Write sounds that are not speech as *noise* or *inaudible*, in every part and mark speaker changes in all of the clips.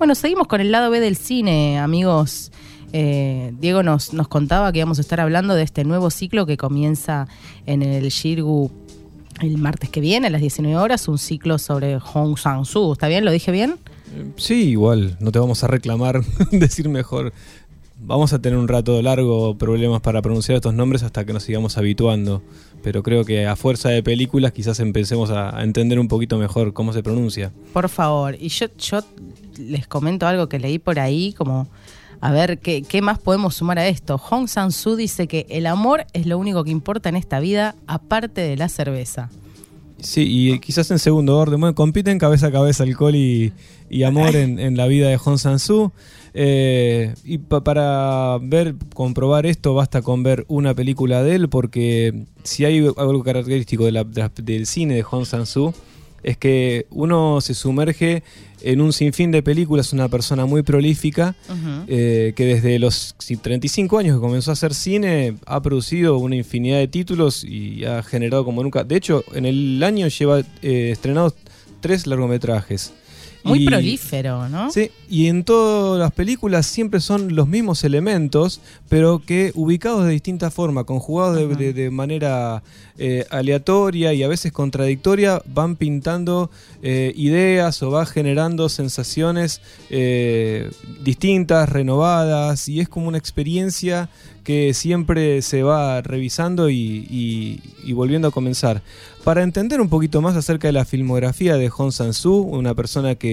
Speaker 1: Bueno, seguimos con el lado B del cine, amigos. Eh, Diego nos, nos contaba que íbamos a estar hablando de este nuevo ciclo que comienza en el Shirgu el martes que viene a las 19 horas, un ciclo sobre Hong Sang-soo. ¿Está bien? ¿Lo dije bien?
Speaker 2: Sí, igual, no te vamos a reclamar *laughs* decir mejor. Vamos a tener un rato largo problemas para pronunciar estos nombres hasta que nos sigamos habituando, pero creo que a fuerza de películas quizás empecemos a, a entender un poquito mejor cómo se pronuncia.
Speaker 1: Por favor, y yo, yo les comento algo que leí por ahí, como a ver qué, qué más podemos sumar a esto. Hong Sang-soo dice que el amor es lo único que importa en esta vida, aparte de la cerveza.
Speaker 2: Sí, y quizás en segundo orden, bueno, compiten cabeza a cabeza alcohol y, y amor en, en la vida de Hong Sang-soo. Eh, y pa- para ver, comprobar esto, basta con ver una película de él, porque si hay algo característico del cine de Hong Sang-soo, es que uno se sumerge en un sinfín de películas, una persona muy prolífica, eh, que desde los sí, 35 años que comenzó a hacer cine ha producido una infinidad de títulos y ha generado como nunca. De hecho, en el año lleva eh, estrenados tres largometrajes.
Speaker 1: Muy
Speaker 2: Y-
Speaker 1: prolífero, ¿no?
Speaker 2: Sí, y en todas las películas siempre son los mismos elementos, pero que ubicados de distinta forma, conjugados de,
Speaker 1: Ajá.
Speaker 2: de- de manera eh, aleatoria y a veces contradictoria, van pintando eh, ideas o va generando sensaciones eh, distintas, renovadas, y es como una experiencia que siempre se va revisando y, y- y volviendo a comenzar. Para entender un poquito más acerca de la filmografía de Hong Sang-soo, una persona que,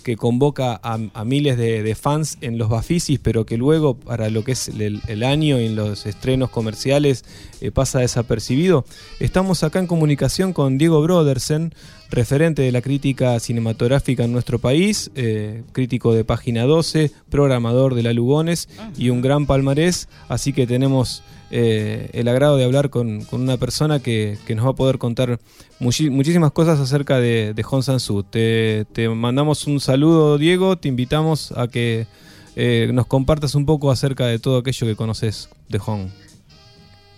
Speaker 2: que convoca a, a miles de, de fans en los Bafisis, pero que luego para lo que es el, el año y en los estrenos comerciales eh, pasa desapercibido, estamos acá en comunicación con Diego Brodersen, referente de la crítica cinematográfica en nuestro país, eh, crítico de Página 12, programador de La Lugones y un gran palmarés, así que tenemos eh, el agrado de hablar con, con una persona que, que nos va a poder contar muchísimas cosas acerca de, de Hong Sang-soo. Te, te mandamos un saludo, Diego, te invitamos a que eh, nos compartas un poco acerca de todo aquello que conoces de Hong.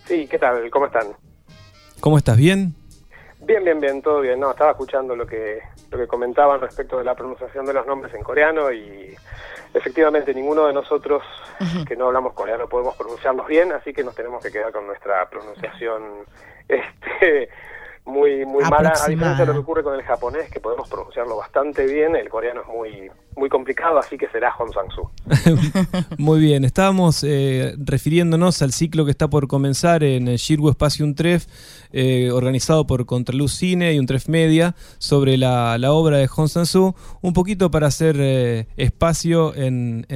Speaker 3: Sí, ¿qué tal? ¿Cómo están?
Speaker 2: ¿Cómo estás? ¿Bien?
Speaker 3: Bien, bien, bien, todo bien. No, estaba escuchando lo que lo que comentaban respecto de la pronunciación de los nombres en coreano y efectivamente ninguno de nosotros que no hablamos coreano podemos pronunciarlos bien, así que nos tenemos que quedar con nuestra pronunciación este muy muy mala, a diferencia de lo que ocurre con el japonés, que podemos pronunciarlo bastante bien, el coreano es muy muy complicado, así que será Hong Sang-soo. *laughs*
Speaker 2: Muy bien, estábamos eh, refiriéndonos al ciclo que está por comenzar en el Shirgu Espacio Untref, eh, organizado por Contraluz Cine y Untref Media, sobre la, obra de Hong Sang-soo, un poquito para hacer eh, espacio en,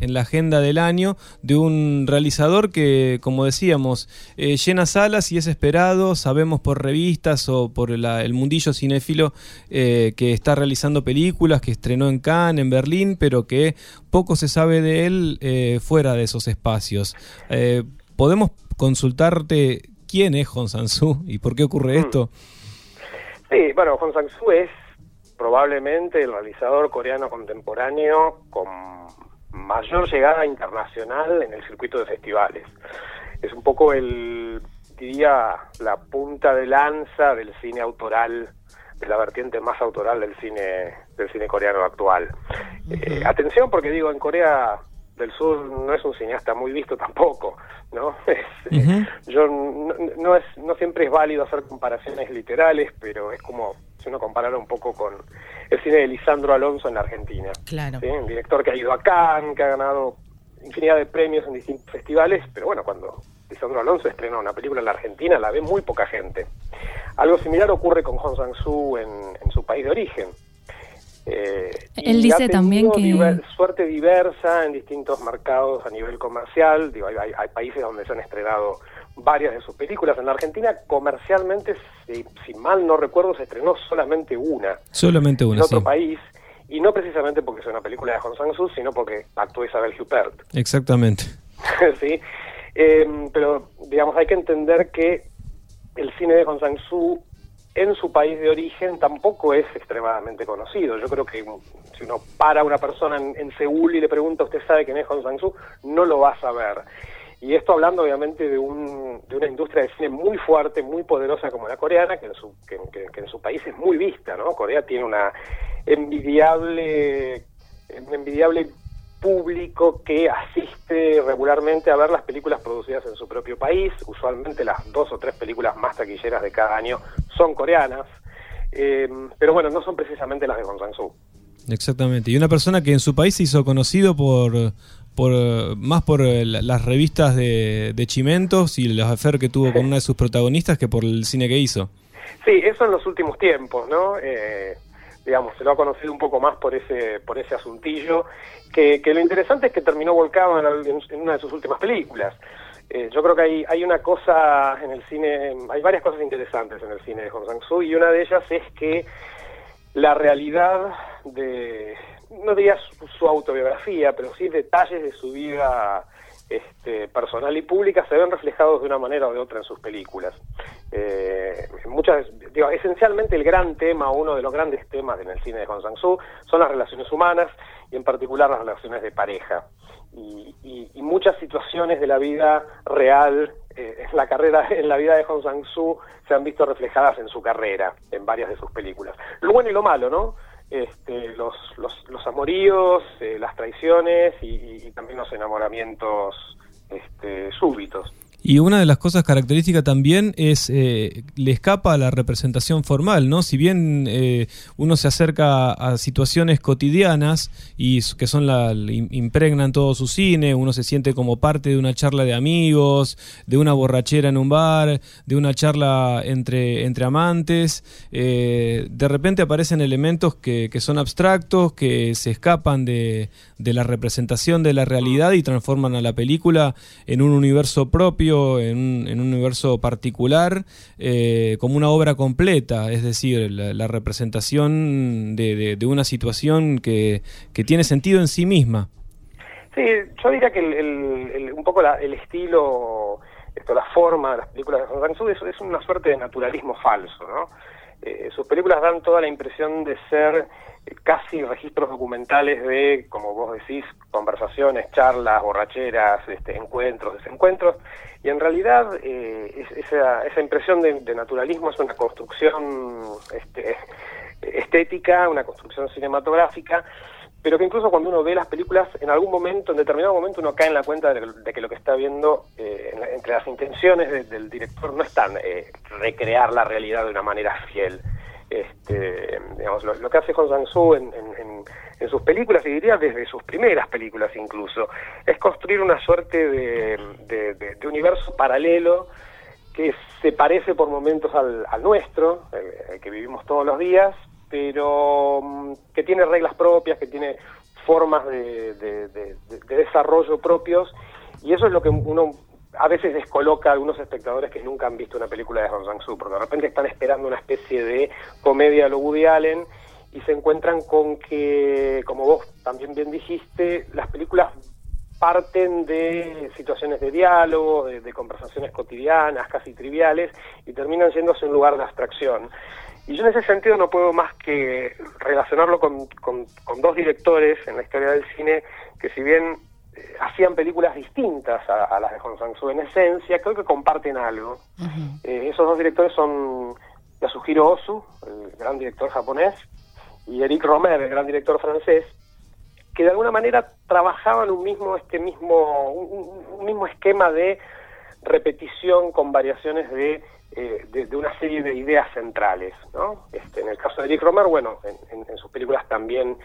Speaker 2: la agenda del año de un realizador que, como decíamos, eh, llena salas y es esperado, sabemos por revistas o por el mundillo cinéfilo que está realizando películas, que estrenó en Cannes, en Berlín, pero que poco se sabe de él fuera de esos espacios. ¿Podemos consultarte quién es Hong Sang-soo y por qué ocurre
Speaker 3: Mm.
Speaker 2: esto?
Speaker 3: Sí, bueno, Hong Sang-soo es probablemente el realizador coreano contemporáneo con mayor llegada internacional en el circuito de festivales. Es un poco el, diría, la punta de lanza del cine autoral, de la vertiente más autoral del cine del cine coreano actual. Eh, atención porque digo, en Corea del Sur no es un cineasta muy visto tampoco, ¿no? *laughs* Es, yo no, no es no siempre es válido hacer comparaciones literales, pero es como si uno comparara un poco con el cine de Lisandro Alonso en la Argentina.
Speaker 1: Claro.
Speaker 3: ¿sí? Un director que ha ido a Cannes, que ha ganado infinidad de premios en distintos festivales, pero bueno, cuando Lisandro Alonso estrena una película en la Argentina, la ve muy poca gente. Algo similar ocurre con Hong Sang-soo en, en su país de origen. Eh,
Speaker 4: Él
Speaker 3: y
Speaker 4: dice
Speaker 3: ha
Speaker 4: también que-
Speaker 3: diver- suerte diversa en distintos mercados a nivel comercial. Digo, hay, hay- hay países donde se han estrenado varias de sus películas. En la Argentina, comercialmente, si, si mal no recuerdo, se estrenó solamente una
Speaker 2: Solamente
Speaker 3: en
Speaker 2: una,
Speaker 3: otro
Speaker 2: sí.
Speaker 3: país. Y no precisamente porque es una película de Hong Sang-soo, sino porque actuó Isabel Huppert.
Speaker 2: Exactamente. *laughs*
Speaker 3: sí. Eh, pero, digamos, hay que entender que el cine de Hong Sang-soo en su país de origen tampoco es extremadamente conocido. Yo creo que si uno para a una persona en, Seúl y le pregunta, ¿usted sabe quién es Hong Sang-soo? No lo va a saber. Y esto hablando obviamente de, un, de una industria de cine muy fuerte, muy poderosa como la coreana, que en su, que en su país es muy vista, ¿no? Corea tiene una envidiable envidiable público que asiste regularmente a ver las películas producidas en su propio país. Usualmente las dos o tres películas más taquilleras de cada año son coreanas. Eh, pero bueno, no son precisamente las de Hong Sang-soo.
Speaker 2: Exactamente. Y una persona que en su país se hizo conocido por, por más por eh, las revistas de, Chimentos y los affair que tuvo con una de sus protagonistas que por el cine que hizo.
Speaker 3: Sí, eso en los últimos tiempos, ¿no? Eh, digamos, se lo ha conocido un poco más por ese, por ese asuntillo, que, lo interesante es que terminó volcado en, una de sus últimas películas. Eh, yo creo que hay, hay una cosa en el cine, hay varias cosas interesantes en el cine de Hong Sang-soo y una de ellas es que la realidad de, no diría su, autobiografía, pero sí detalles de su vida este, personal y pública se ven reflejados de una manera o de otra en sus películas. Eh, muchas, digo, esencialmente el gran tema, uno de los grandes temas en el cine de Hong Sang-soo son las relaciones humanas y en particular las relaciones de pareja. Y, muchas situaciones de la vida real, eh, en la carrera, en la vida de Hong Sang-soo se han visto reflejadas en su carrera, en varias de sus películas. Lo bueno y lo malo, ¿no? Este, los, los, los amoríos, eh, las traiciones y, también los enamoramientos este, súbitos.
Speaker 2: Y una de las cosas características también es, eh, le escapa a la representación formal, ¿no? Si bien eh, uno se acerca a situaciones cotidianas y que son la, impregnan todo su cine, uno se siente como parte de una charla de amigos, de una borrachera en un bar, de una charla entre, entre amantes, eh, de repente aparecen elementos que, que, son abstractos, que se escapan de, de la representación de la realidad y transforman a la película en un universo propio en un, universo particular eh, como una obra completa, es decir, la, representación de, una situación que, tiene sentido en sí misma.
Speaker 3: Sí, yo diría que un poco el estilo, esto, la forma de las películas de Hong es, es una suerte de naturalismo falso, ¿no? Eh, sus películas dan toda la impresión de ser casi registros documentales de, como vos decís, conversaciones, charlas, borracheras, este, encuentros, desencuentros, y en realidad eh, esa, esa, impresión de, naturalismo es una construcción este, estética, una construcción cinematográfica, pero que incluso cuando uno ve las películas, en algún momento, en determinado momento, uno cae en la cuenta de, que lo que está viendo, eh, entre las intenciones del director, no están eh, recrear la realidad de una manera fiel. Este, digamos, lo, que hace Hong Sang-soo en, sus películas, y diría desde sus primeras películas incluso, es construir una suerte de, universo paralelo que se parece por momentos al, nuestro, el, que vivimos todos los días, pero mm, que tiene reglas propias, que tiene formas de desarrollo propios, y eso es lo que uno a veces descoloca a algunos espectadores que nunca han visto una película de Hong Sang-soo, porque de repente están esperando una especie de comedia a lo Woody Allen y se encuentran con que, como vos también bien dijiste, las películas parten de situaciones de diálogo, de, conversaciones cotidianas, casi triviales, y terminan yéndose un lugar de abstracción. Y yo en ese sentido no puedo más que relacionarlo con, con dos directores en la historia del cine que si bien hacían películas distintas a, las de Hong Sang-soo en esencia, creo que comparten algo. Eh, esos dos directores son Yasuhiro Ozu, el gran director japonés, y Eric Romer, el gran director francés, que de alguna manera trabajaban un mismo, este mismo, un, mismo esquema de repetición con variaciones de, eh, de, una serie de ideas centrales. ¿no? Este, en el caso de Eric Romer, bueno, en sus películas también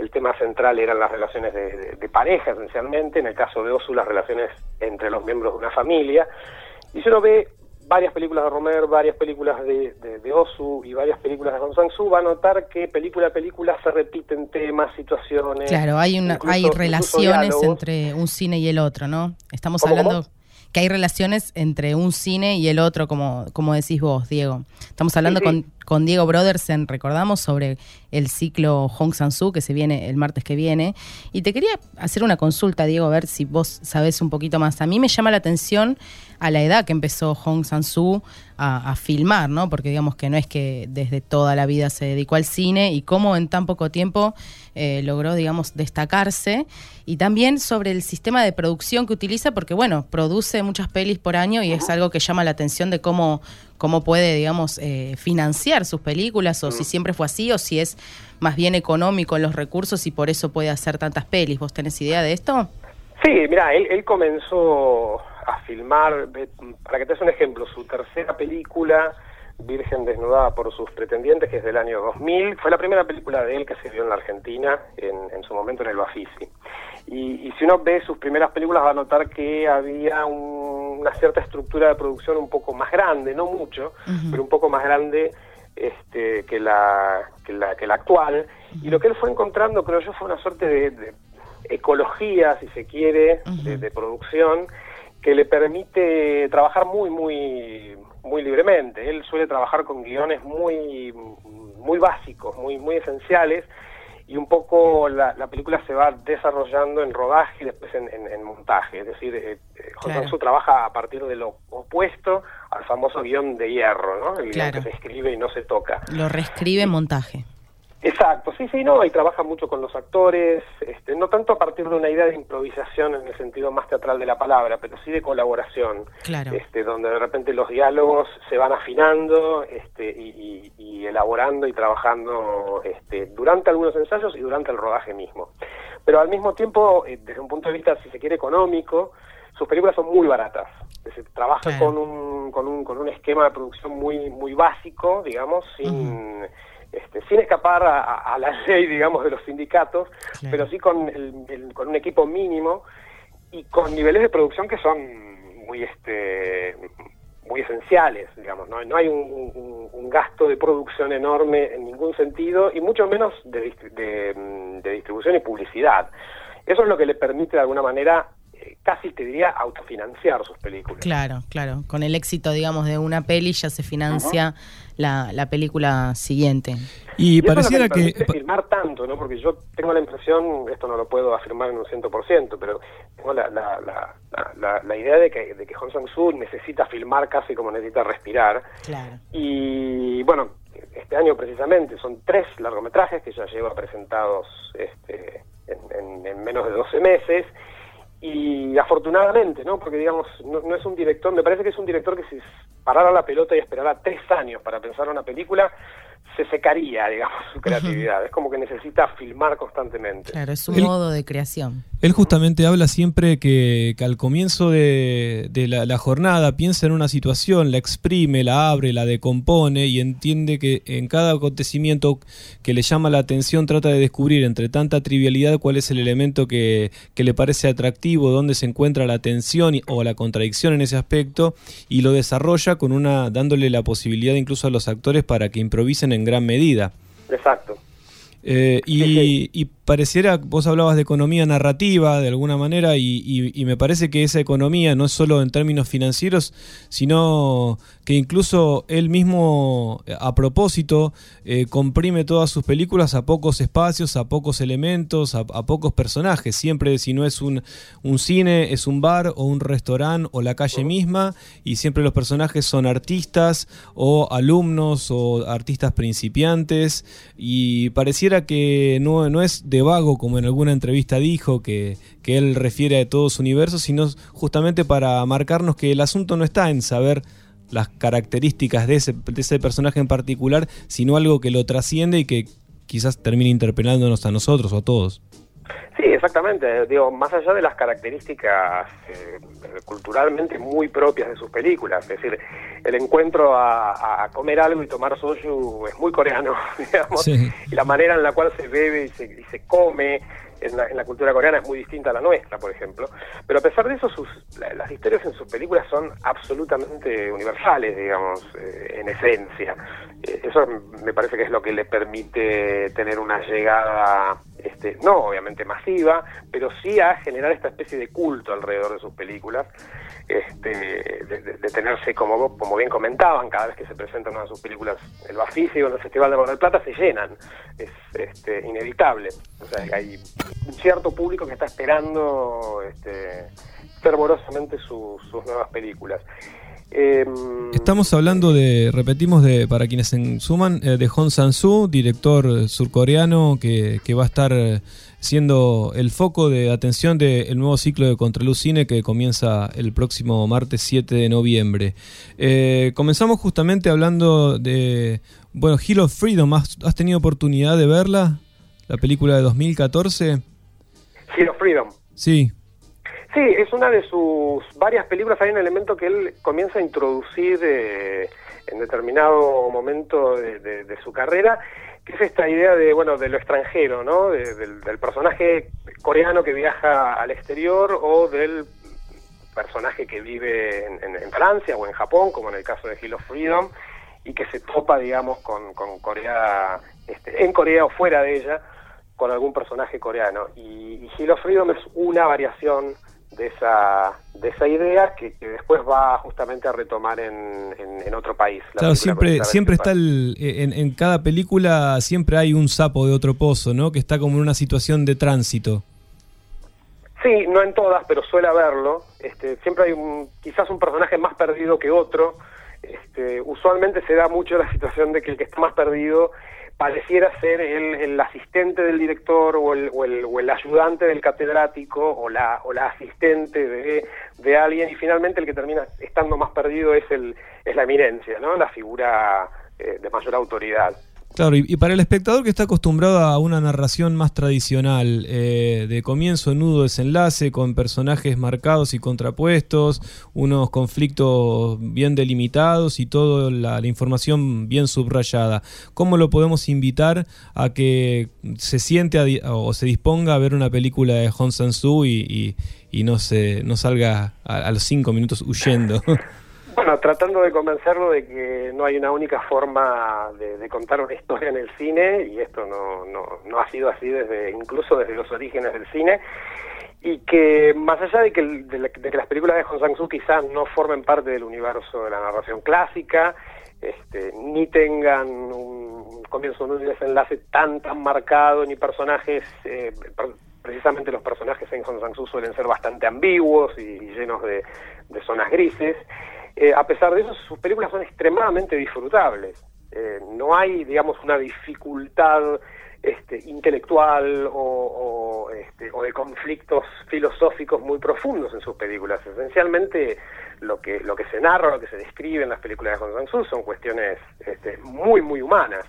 Speaker 3: el tema central eran las relaciones de, pareja esencialmente, en el caso de Osu las relaciones entre los miembros de una familia, y si uno ve varias películas de Romer, varias películas de, de, Osu y varias películas de Hong Sang-soo, va a notar que película a película se repiten temas, situaciones.
Speaker 1: Claro, hay, una, hay relaciones entre un cine y el otro, ¿no? Estamos hablando que hay relaciones entre un cine y el otro, como, como decís vos, Diego. Estamos hablando Con, con, Diego Brodersen, recordamos, sobre el ciclo Hong Sang-soo que se viene el martes que viene. Y te quería hacer una consulta, Diego, a ver si vos sabés un poquito más. A mí me llama la atención a la edad que empezó Hong Sang-soo a, filmar, ¿no? Porque digamos que no es que desde toda la vida se dedicó al cine y cómo en tan poco tiempo eh, logró, digamos, destacarse. Y también sobre el sistema de producción que utiliza, porque bueno, produce muchas pelis por año y es algo que llama la atención de cómo, cómo puede, digamos, eh, financiar sus películas, o si siempre fue así, o si es más bien económico en los recursos y por eso puede hacer tantas pelis. ¿Vos tenés idea de esto?
Speaker 3: Sí, mira, él, él comenzó a filmar, para que te des un ejemplo, su tercera película, Virgen desnudada por sus pretendientes, que es del año 2000, fue la primera película de él que se vio en la Argentina, en, su momento en el Bafisi. Y, si uno ve sus primeras películas va a notar que había una cierta estructura de producción un poco más grande, no mucho, pero un poco más grande este, que, la, que, la, que la actual. Y lo que él fue encontrando, creo yo, fue una suerte de, ecología, si se quiere, de producción que le permite trabajar muy, muy, muy libremente. Él suele trabajar con guiones muy, muy básicos, muy, muy esenciales, y un poco la, película se va desarrollando en rodaje y después en, montaje. Es decir, eh, eh trabaja a partir de lo opuesto al famoso guion de hierro, ¿no? El guion que se escribe y no se toca.
Speaker 1: Lo reescribe en montaje.
Speaker 3: Exacto, sí, sí, no, y trabaja mucho con los actores, este, no tanto a partir de una idea de improvisación en el sentido más teatral de la palabra, pero sí de colaboración,
Speaker 1: claro.
Speaker 3: este, donde de repente los diálogos se van afinando este, y, elaborando y trabajando este, durante algunos ensayos y durante el rodaje mismo. Pero al mismo tiempo, eh, desde un punto de vista, si se quiere, económico, sus películas son muy baratas. trabaja con, un, con, un, con un esquema de producción muy, muy básico, digamos, sin... Este, sin escapar a, la *laughs* ley, digamos, de los sindicatos, pero sí con, con un equipo mínimo y con niveles de producción que son muy, este, muy esenciales, digamos. No, no hay un, gasto de producción enorme en ningún sentido y mucho menos de, de distribución y publicidad. Eso es lo que le permite de alguna manera casi te diría autofinanciar sus películas.
Speaker 1: Claro, claro. Con el éxito, digamos, de una peli ya se financia la, la, película siguiente.
Speaker 3: Y, pareciera que... filmar tanto, ¿no? Porque yo tengo la impresión, esto no lo puedo afirmar en un ciento por ciento, pero tengo la, la, la, la, idea de que, de que Hong Sang-soo necesita filmar casi como necesita respirar.
Speaker 1: Claro.
Speaker 3: Y bueno, este año precisamente son tres largometrajes que ya lleva presentados este, en, en menos de 12 meses y afortunadamente, ¿no? Porque digamos, no, es un director, me parece que es un director que si parara la pelota y esperara tres años para pensar una película, se secaría, digamos, su creatividad. Es como que necesita filmar constantemente.
Speaker 1: Claro, es un modo de creación.
Speaker 2: Él justamente habla siempre que, al comienzo de, la, jornada piensa en una situación, la exprime, la abre, la decompone y entiende que en cada acontecimiento que le llama la atención trata de descubrir entre tanta trivialidad cuál es el elemento que, le parece atractivo, dónde se encuentra la tensión o la contradicción en ese aspecto y lo desarrolla con una dándole la posibilidad incluso a los actores para que improvisen en gran medida.
Speaker 3: Exacto.
Speaker 2: Eh, y, pareciera, vos hablabas de economía narrativa de alguna manera y, me parece que esa economía no es solo en términos financieros, sino que incluso él mismo eh, a propósito eh, comprime todas sus películas a pocos espacios, a pocos elementos, a, pocos personajes. Siempre si no es un, un, cine, es un bar o un restaurante o la calle misma y siempre los personajes son artistas o alumnos o artistas principiantes y pareciera que no, no es de vago, como en alguna entrevista dijo, que, que él refiere a todo su universo, sino justamente para marcarnos que el asunto no está en saber las características de ese, de ese personaje en particular, sino algo que lo trasciende y que quizás termine interpelándonos a nosotros o a todos.
Speaker 3: Sí, exactamente. Digo, más allá de las características eh, culturalmente muy propias de sus películas, es decir, el encuentro a, comer algo y tomar soju es muy coreano, *laughs* digamos, y la manera en la cual se bebe y se, y se come, en la, cultura coreana es muy distinta a la nuestra, por ejemplo. Pero a pesar de eso, sus, las historias en sus películas son absolutamente universales, digamos, eh, en esencia. Eh, eso me parece que es lo que le permite tener una llegada, este, no obviamente masiva, pero sí a generar esta especie de culto alrededor de sus películas este, de, tenerse, como, como bien comentaban, cada vez que se presentan una de sus películas, el Bafisi o el Festival de Mar del Plata se llenan, es este, inevitable. O sea, hay un cierto público que está esperando este, fervorosamente sus nuevas películas. Em,
Speaker 2: Estamos hablando de, repetimos, de para quienes se suman, eh, de Hong Sang-soo, director surcoreano que, que va a estar eh, siendo el foco de atención del nuevo ciclo de Contraluz Cine que comienza el próximo martes 7 de noviembre. Eh, comenzamos justamente hablando de, bueno, Hill of Freedom. ¿Has, has tenido oportunidad de verla? La película de 2014.
Speaker 3: Hill of Freedom.
Speaker 2: Sí.
Speaker 3: Sí, es una de sus varias películas. Hay un elemento que él comienza a introducir eh, en determinado momento de, su carrera, que es esta idea de bueno de lo extranjero, ¿no? De, del, personaje coreano que viaja al exterior o del personaje que vive en, en, en, Francia o en Japón, como en el caso de Hill of Freedom, y que se topa, digamos, con, con Corea, este, en Corea o fuera de ella, con algún personaje coreano. Y, y Hill of Freedom es una variación de esa de esa idea que, que, después va justamente a retomar en, en, en otro país.
Speaker 2: claro, siempre siempre está el, en, en, cada película siempre hay un sapo de otro pozo, ¿no? Que está como en una situación de tránsito.
Speaker 3: Sí, no en todas, pero suele haberlo. Este, siempre hay un, quizás un personaje más perdido que otro. Este, usualmente se da mucho la situación de que el que está más perdido pareciera ser el, el, asistente del director o el, o, el, o el, ayudante del catedrático o la, o la asistente de, alguien y finalmente el que termina estando más perdido es, el, es la eminencia, ¿no? la figura eh, de mayor autoridad.
Speaker 2: Claro, y, para el espectador que está acostumbrado a una narración más tradicional, eh, de comienzo, nudo, desenlace, con personajes marcados y contrapuestos, unos conflictos bien delimitados y toda la, información bien subrayada, ¿cómo lo podemos invitar a que se siente a, o se disponga a ver una película de Hong Sang-soo y, no, se, no salga a, a los cinco minutos huyendo? *laughs*
Speaker 3: Bueno, tratando de convencerlo de que no hay una única forma de, contar una historia en el cine, y esto no, no, no, ha sido así desde incluso desde los orígenes del cine, y que más allá de que, de, que las películas de Hong Sang-soo quizás no formen parte del universo de la narración clásica, este, ni tengan un comienzo, un desenlace tan tan marcado, ni personajes... Eh, precisamente los personajes en Hong Sang-soo suelen ser bastante ambiguos y, llenos de zonas grises. Eh, a pesar de eso, sus películas son extremadamente disfrutables. Eh, no hay, digamos, una dificultad este, intelectual o, este, o, de conflictos filosóficos muy profundos en sus películas. Esencialmente, lo que, lo que se narra, lo que se describe en las películas de Hong Sang-soo son cuestiones este, muy, muy humanas.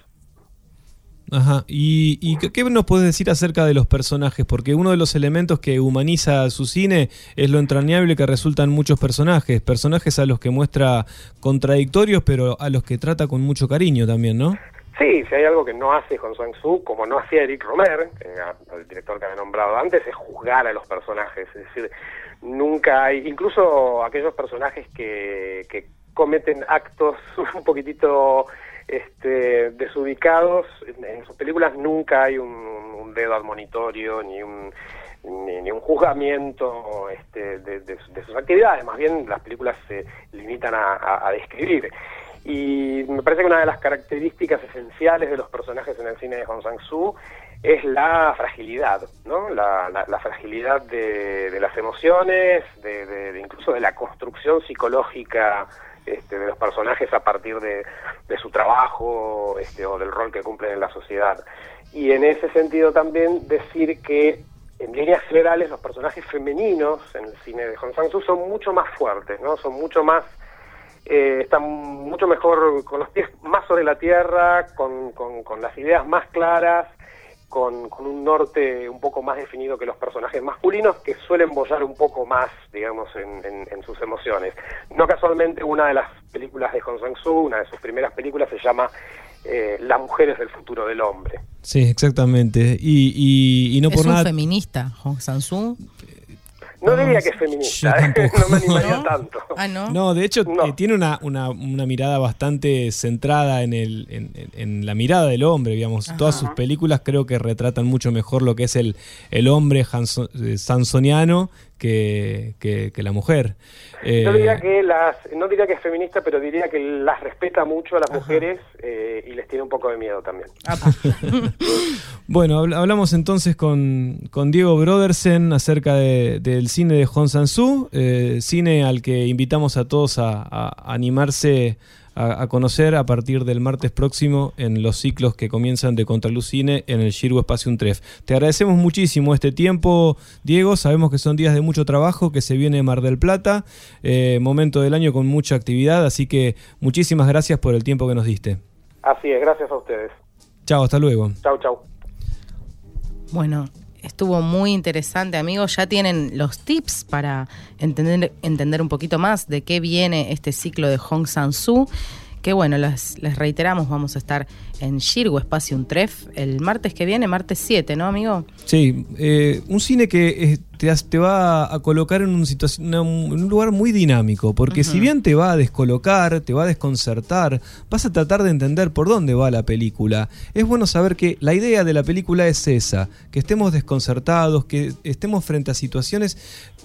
Speaker 2: Ajá. ¿Y, y qué nos puedes decir acerca de los personajes? Porque uno de los elementos que humaniza su cine es lo entrañable que resultan muchos personajes. Personajes a los que muestra contradictorios, pero a los que trata con mucho cariño también, ¿no?
Speaker 3: Sí, si hay algo que no hace Hong Sang-soo, como no hacía Eric Romer, el director que había nombrado antes, es juzgar a los personajes. Es decir, nunca hay, incluso aquellos personajes que, que cometen actos *laughs* un poquitito este, desubicados, en, sus películas nunca hay un, un dedo admonitorio ni un, ni, un juzgamiento este, de, sus actividades, más bien las películas se limitan a, describir. Y me parece que una de las características esenciales de los personajes en el cine de Hong Sang-soo es la fragilidad, ¿no? La, la, la fragilidad de, de, las emociones, de, incluso de la construcción psicológica este, de los personajes a partir de, su trabajo este, o del rol que cumplen en la sociedad. Y en ese sentido también decir que en líneas generales los personajes femeninos en el cine de Hong Sang-soo son mucho más fuertes, ¿no? Son mucho más eh, están mucho mejor con los pies más sobre la tierra, con, con, con las ideas más claras, con, con, un norte un poco más definido que los personajes masculinos, que suelen bollar un poco más, digamos, en, en, en sus emociones. No casualmente una de las películas de Hong Sang-soo, una de sus primeras películas, se llama eh, Las mujeres del futuro del hombre.
Speaker 2: Sí, exactamente. Y, y, y no
Speaker 1: ¿Es
Speaker 2: por
Speaker 1: un
Speaker 2: nada...
Speaker 1: feminista, Hong Sang-soo?
Speaker 3: No diría que es feminista, ¿eh? *laughs* no me animaría
Speaker 1: ¿No?
Speaker 3: tanto.
Speaker 1: Ah, no.
Speaker 2: No, de hecho
Speaker 3: No.
Speaker 2: eh, tiene una, una, una mirada bastante centrada en, el, en, en la mirada del hombre, digamos.
Speaker 1: Ajá.
Speaker 2: Todas sus películas creo que retratan mucho mejor lo que es el, el hombre hanso- eh, sansoniano que, que- que la mujer. Eh,
Speaker 3: Yo diría que las, no diría que es feminista, pero diría que las respeta mucho a las mujeres eh, y les tiene un poco de miedo también.
Speaker 1: Apa. *laughs*
Speaker 2: Bueno, habl- hablamos entonces con, con Diego Brodersen acerca de- del cine de Hong Sang-soo, eh, cine al que invitamos a todos a, a animarse a, a conocer a partir del martes próximo en los ciclos que comienzan de Contraluz Cine en el Shirgu Espacio Untref. Te agradecemos muchísimo este tiempo, Diego. Sabemos que son días de mucho trabajo, que se viene Mar del Plata, eh, momento del año con mucha actividad, así que muchísimas gracias por el tiempo que nos diste.
Speaker 3: Así es, gracias a ustedes.
Speaker 2: Chao, hasta luego.
Speaker 3: Chau, chau.
Speaker 1: Bueno, estuvo muy interesante, amigos. Ya tienen los tips para entender, entender un poquito más de qué viene este ciclo de Hong Sang-soo. Que bueno, les, les reiteramos, vamos a estar en Shirgu Espacio Untref el martes que viene, martes 7, ¿no, amigo?
Speaker 2: Sí, eh, un cine que te, va a colocar en un, una- un lugar muy dinámico, porque si bien te va a descolocar, te va a desconcertar, vas a tratar de entender por dónde va la película. Es bueno saber que la idea de la película es esa, que estemos desconcertados, que estemos frente a situaciones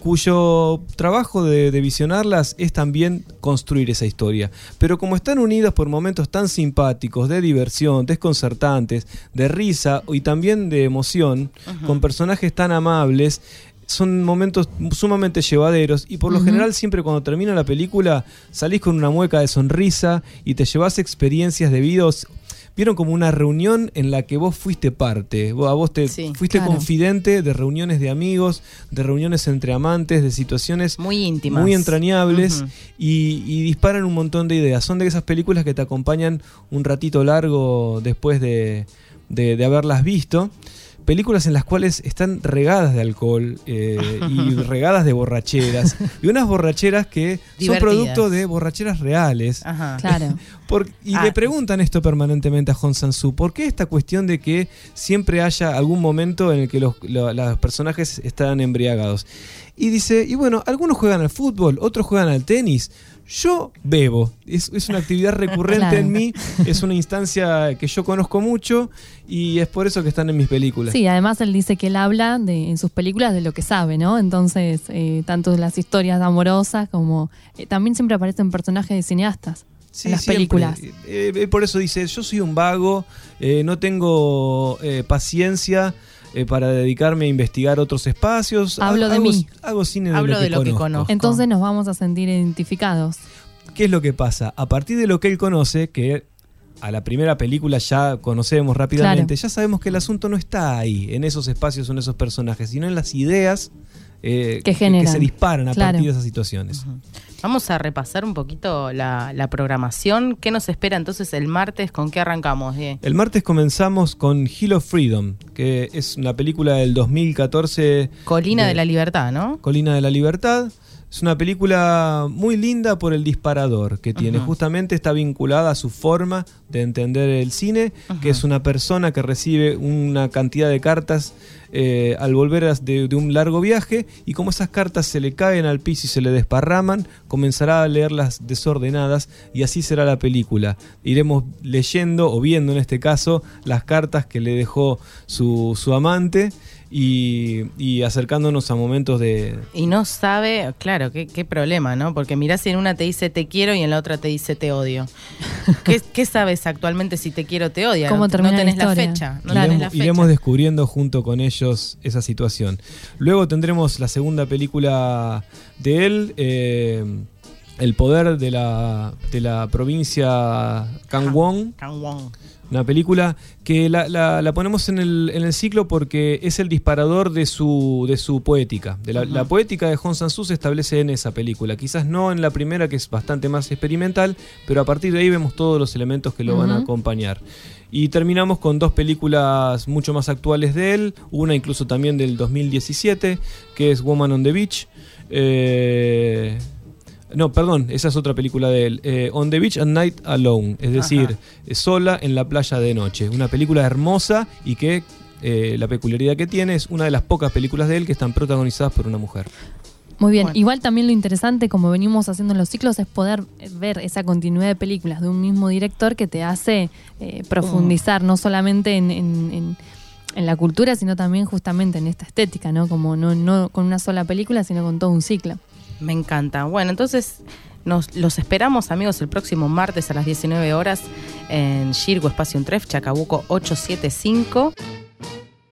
Speaker 2: cuyo trabajo de, de visionarlas es también construir esa historia. Pero como están unidas por momentos tan simpáticos, de diversión, desconcertantes, de risa y también de emoción, con personajes tan amables, son momentos sumamente llevaderos y por lo general siempre cuando termina la película salís con una mueca de sonrisa y te llevas experiencias de vidos. Vieron como una reunión en la que vos fuiste parte, vos, a vos te
Speaker 1: Sí,
Speaker 2: fuiste
Speaker 4: claro.
Speaker 2: confidente de reuniones de amigos, de reuniones entre amantes, de situaciones
Speaker 1: Muy íntimas.
Speaker 2: muy entrañables y, y disparan un montón de ideas. Son de esas películas que te acompañan un ratito largo después de, de- de haberlas visto. Películas en las cuales están regadas de alcohol eh, y *laughs* regadas de borracheras. Y unas borracheras que son producto de borracheras reales.
Speaker 1: Ajá. *laughs*
Speaker 4: Claro.
Speaker 2: Por- y
Speaker 1: Ah.
Speaker 2: le preguntan esto permanentemente a Hong Sang-soo. ¿Por qué esta cuestión de que siempre haya algún momento en el que los, lo- los personajes están embriagados? Y dice, y bueno, algunos juegan al fútbol, otros juegan al tenis. Yo bebo. Es, es una actividad *laughs* recurrente
Speaker 4: Claro.
Speaker 2: en mí. Es una instancia que yo conozco mucho y es por eso que están en mis películas.
Speaker 4: Sí, además él dice que él habla de, en sus películas de lo que sabe, ¿no? Entonces, eh, tanto las historias amorosas como eh, también siempre aparecen personajes de cineastas
Speaker 2: Sí,
Speaker 4: en las
Speaker 2: siempre.
Speaker 4: películas.
Speaker 2: Eh, eh, por eso dice, yo soy un vago, eh, no tengo paciencia eh, para dedicarme a investigar otros espacios.
Speaker 4: Hablo
Speaker 2: Ha-
Speaker 4: de
Speaker 2: hago,
Speaker 4: mí.
Speaker 2: Hago cine de
Speaker 1: Hablo
Speaker 2: lo que
Speaker 1: de lo que
Speaker 2: conozco.
Speaker 1: conozco.
Speaker 4: Entonces nos vamos a sentir identificados.
Speaker 2: ¿Qué es lo que pasa? A partir de lo que él conoce, que a la primera película ya conocemos rápidamente,
Speaker 4: Claro.
Speaker 2: ya sabemos que el asunto no está ahí, en esos espacios o en esos personajes, sino en las ideas eh,
Speaker 4: Que generan.
Speaker 2: se disparan a
Speaker 4: Claro.
Speaker 2: partir de esas situaciones.
Speaker 1: Vamos a repasar un poquito la, la programación. ¿Qué nos espera entonces el martes? ¿Con qué arrancamos? Die?
Speaker 2: El martes comenzamos con Hill of Freedom, que es una película del 2014.
Speaker 1: Colina
Speaker 2: de-
Speaker 1: de la Libertad, ¿no?
Speaker 2: Colina de la Libertad. Es una película muy linda por el disparador que tiene. Justamente está vinculada a su forma de entender el cine, que es una persona que recibe una cantidad de cartas eh, al volver de, de un largo viaje y como esas cartas se le caen al piso y se le desparraman, comenzará a leerlas desordenadas y así será la película. Iremos leyendo o viendo en este caso las cartas que le dejó su, su amante y, y acercándonos a momentos de,
Speaker 1: Y no sabe, claro, qué, qué problema, ¿no? Porque mirá si en una te dice te quiero y en la otra te dice te odio. *laughs* ¿Qué, qué sabes actualmente si te quiero o te odia?
Speaker 4: ¿Cómo
Speaker 1: no,
Speaker 4: termina
Speaker 1: no
Speaker 4: la
Speaker 1: tenés la,
Speaker 4: historia?
Speaker 1: fecha. No
Speaker 4: Claro.
Speaker 1: tenés la
Speaker 2: Iremos,
Speaker 1: fecha.
Speaker 2: iremos descubriendo junto con ellos esa situación. Luego tendremos la segunda película de él, eh, El poder de la, de la provincia Gangwon.
Speaker 1: Gangwon.
Speaker 2: Una película que la, la- la ponemos en el, en el ciclo porque es el disparador de su, de su poética. De la, poética de Hong Sang-soo se establece en esa película. Quizás no en la primera, que es bastante más experimental, pero a partir de ahí vemos todos los elementos que lo van a acompañar. Y terminamos con dos películas mucho más actuales de él, una incluso también del 2017, que es Woman on the Beach. Eh, no, perdón, esa es otra película de él. Eh, on the Beach at Night Alone, es decir,
Speaker 1: Ajá.
Speaker 2: eh, sola en la playa de noche. Una película hermosa y que eh, la peculiaridad que tiene es una de las pocas películas de él que están protagonizadas por una mujer.
Speaker 4: Muy bien,
Speaker 1: Bueno.
Speaker 4: igual también lo interesante, como venimos haciendo en los ciclos, es poder ver esa continuidad de películas de un mismo director que te hace eh, profundizar no solamente en, en- en- en la cultura, sino también justamente en esta estética, ¿no? Como no, no con una sola película, sino con todo un ciclo.
Speaker 1: Me encanta. Bueno, entonces nos los esperamos, amigos, el próximo martes a las 19 horas en Shirgo Espacio Tref, Chacabuco 875.